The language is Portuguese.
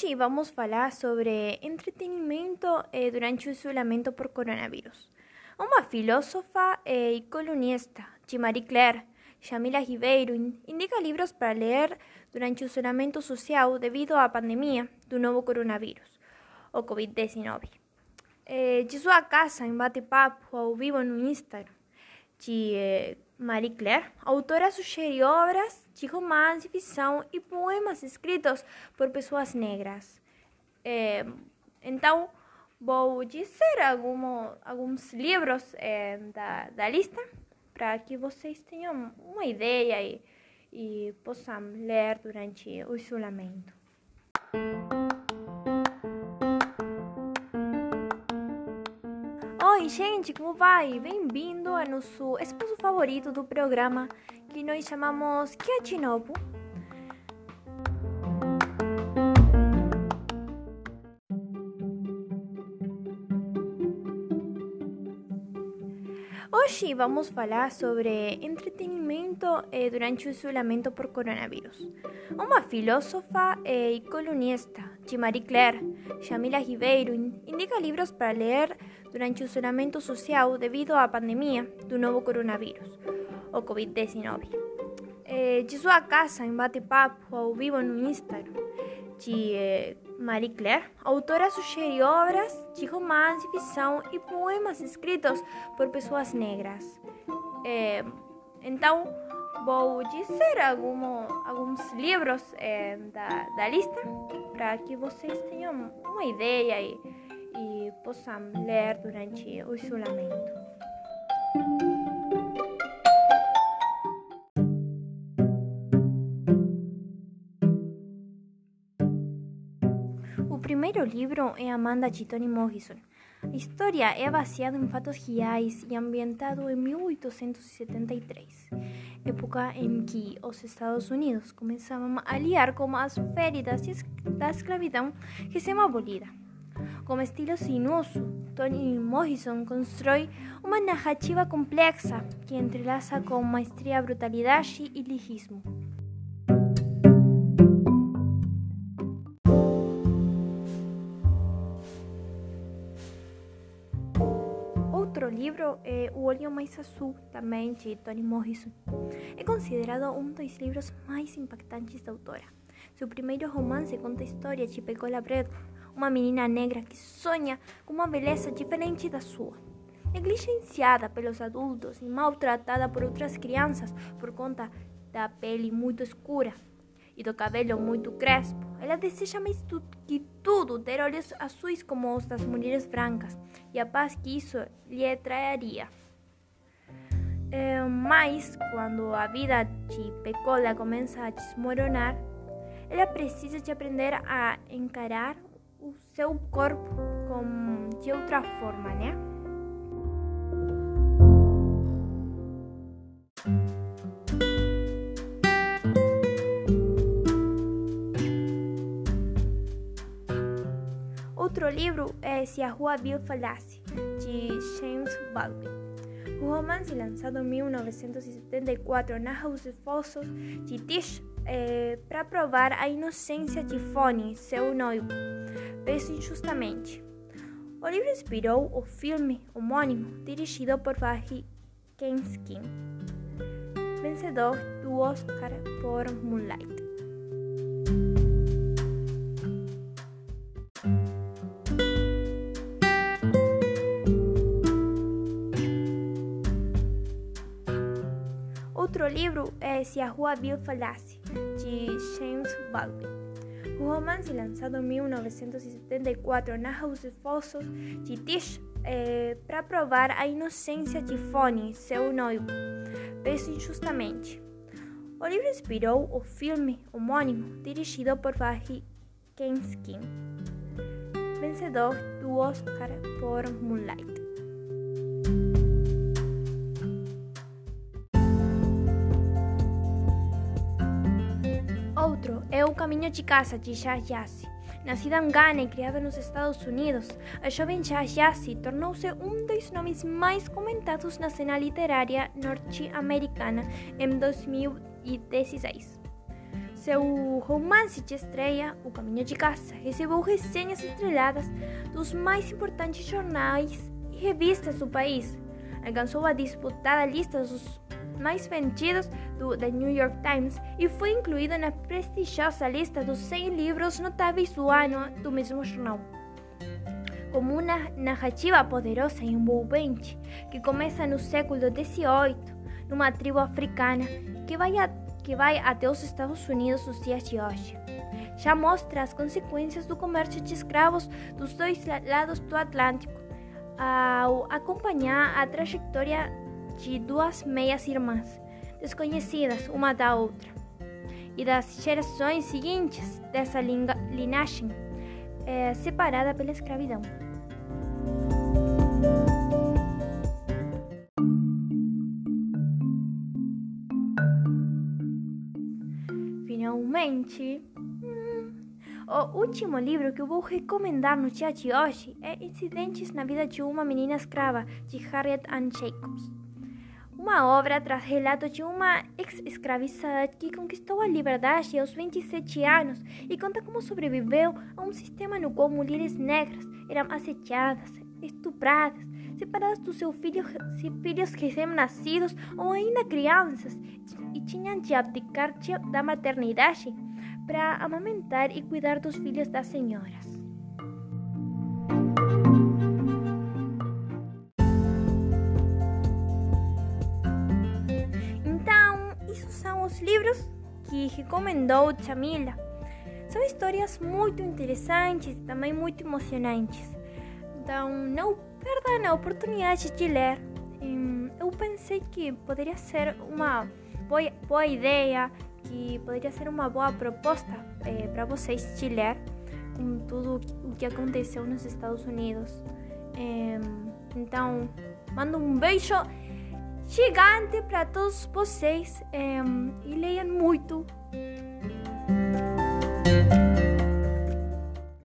Hoje vamos falar sobre entretenimento eh, durante o isolamento por coronavírus. Uma filósofa eh, e colunista, de Marie Claire, Jamila Ribeiro, indica livros para ler durante o isolamento social devido à pandemia do novo coronavírus, o Covid-19. Eh, de casa, em bate-papo ao vivo no Instagram, de Marie Claire, autora sugere obras de romance, ficção e poemas escritos por pessoas negras. É, então, vou dizer algum, alguns livros é, da, da lista para que vocês tenham uma ideia e, e possam ler durante o isolamento. Oi, gente, como vai? Bem-vindo ao nosso espaço favorito do programa que nós chamamos Kiachinobu. Hoje vamos falar sobre entretenimento eh, durante o isolamento por coronavírus. Uma filósofa eh, e colunista, de Marie Claire, Jamila Ribeiro, indica livros para ler durante o isolamento social devido à pandemia do novo coronavírus, o Covid-19. Eh, de sua casa, em bate-papo ao vivo no Instagram, de eh, Marie Claire, a autora sugere obras de romance, ficção e poemas escritos por pessoas negras. É, então, vou dizer algum, alguns livros é, da, da lista para que vocês tenham uma ideia e, e possam ler durante o isolamento. O primeiro livro é Amanda de Toni Morrison. A história é baseada em fatos reais e ambientado em 1873, época em que os Estados Unidos começavam a lidar com as feridas da escravidão recém-abolida. Com estilo sinuoso, Toni Morrison constrói uma narrativa complexa que entrelaça com maestria brutalidade e lirismo. Outro livro é O Olho Mais Azul, também de Toni Morrison. É considerado um dos livros mais impactantes da autora. Seu primeiro romance conta a história de Pecola Bredon, uma menina negra que sonha com uma beleza diferente da sua. Negligenciada pelos adultos e maltratada por outras crianças por conta da pele muito escura e do cabelo muito crespo, ela deseja mais do que tudo ter olhos azuis como os das mulheres brancas e a paz que isso lhe traria. É, mas, quando a vida de Pecola começa a desmoronar, ela precisa de aprender a encarar o seu corpo com, de outra forma, né? Outro livro é Se a Rua Bill Falasse, de James Baldwin. O romance, lançado em 1974, narra os esforços de Tish eh, para provar a inocência de Fonny, seu noivo, preso injustamente. O livro inspirou o filme homônimo, dirigido por Barry Kenskin, vencedor do Oscar por Moonlight. Outro livro é Se a Rua Bill Falasse, de James Baldwin. Romance, lançado em 1974, narra os esforços de Tish para provar a inocência de Fonny, seu noivo, preso injustamente. O livro inspirou o filme homônimo, dirigido por Barry Kenskin, vencedor do Oscar por Moonlight. Caminho de Casa, de Shah. Nascida em Ghana e criada nos Estados Unidos, a jovem Shah tornou-se um dos nomes mais comentados na cena literária norte-americana em 2016. Seu romance de estreia, O Caminho de Casa, recebeu resenhas estreladas dos mais importantes jornais e revistas do país. Alcançou a disputada lista dos mais vendidos do The New York Times e foi incluído na prestigiosa lista dos 100 livros notáveis do ano do mesmo jornal. Como uma narrativa poderosa e envolvente que começa no século XVIII, numa tribo africana que vai, a, que vai até os Estados Unidos nos dias de hoje. Já mostra as consequências do comércio de escravos dos dois lados do Atlântico, ao acompanhar a trajetória de duas meias-irmãs, desconhecidas uma da outra, e das gerações seguintes dessa linhagem, é, separada pela escravidão. Finalmente, hum, o último livro que eu vou recomendar no dia de hoje é Incidentes na Vida de uma Menina Escrava, de Harriet Ann Jacobs. Uma obra traz relato de uma ex-escravizada que conquistou a liberdade aos 27 anos e conta como sobreviveu a um sistema no qual mulheres negras eram assediadas, estupradas, separadas dos seus filhos, filhos recém-nascidos ou ainda crianças e tinham de abdicar da maternidade para amamentar e cuidar dos filhos das senhoras. Que recomendou Chamila. São histórias muito interessantes e também muito emocionantes. Então, não perda a oportunidade de ler. Eu pensei que poderia ser uma boa, ideia, que poderia ser uma boa proposta é, para vocês de ler com tudo o que aconteceu nos Estados Unidos. É, então, mando um beijo gigante para todos vocês é, e leiam muito.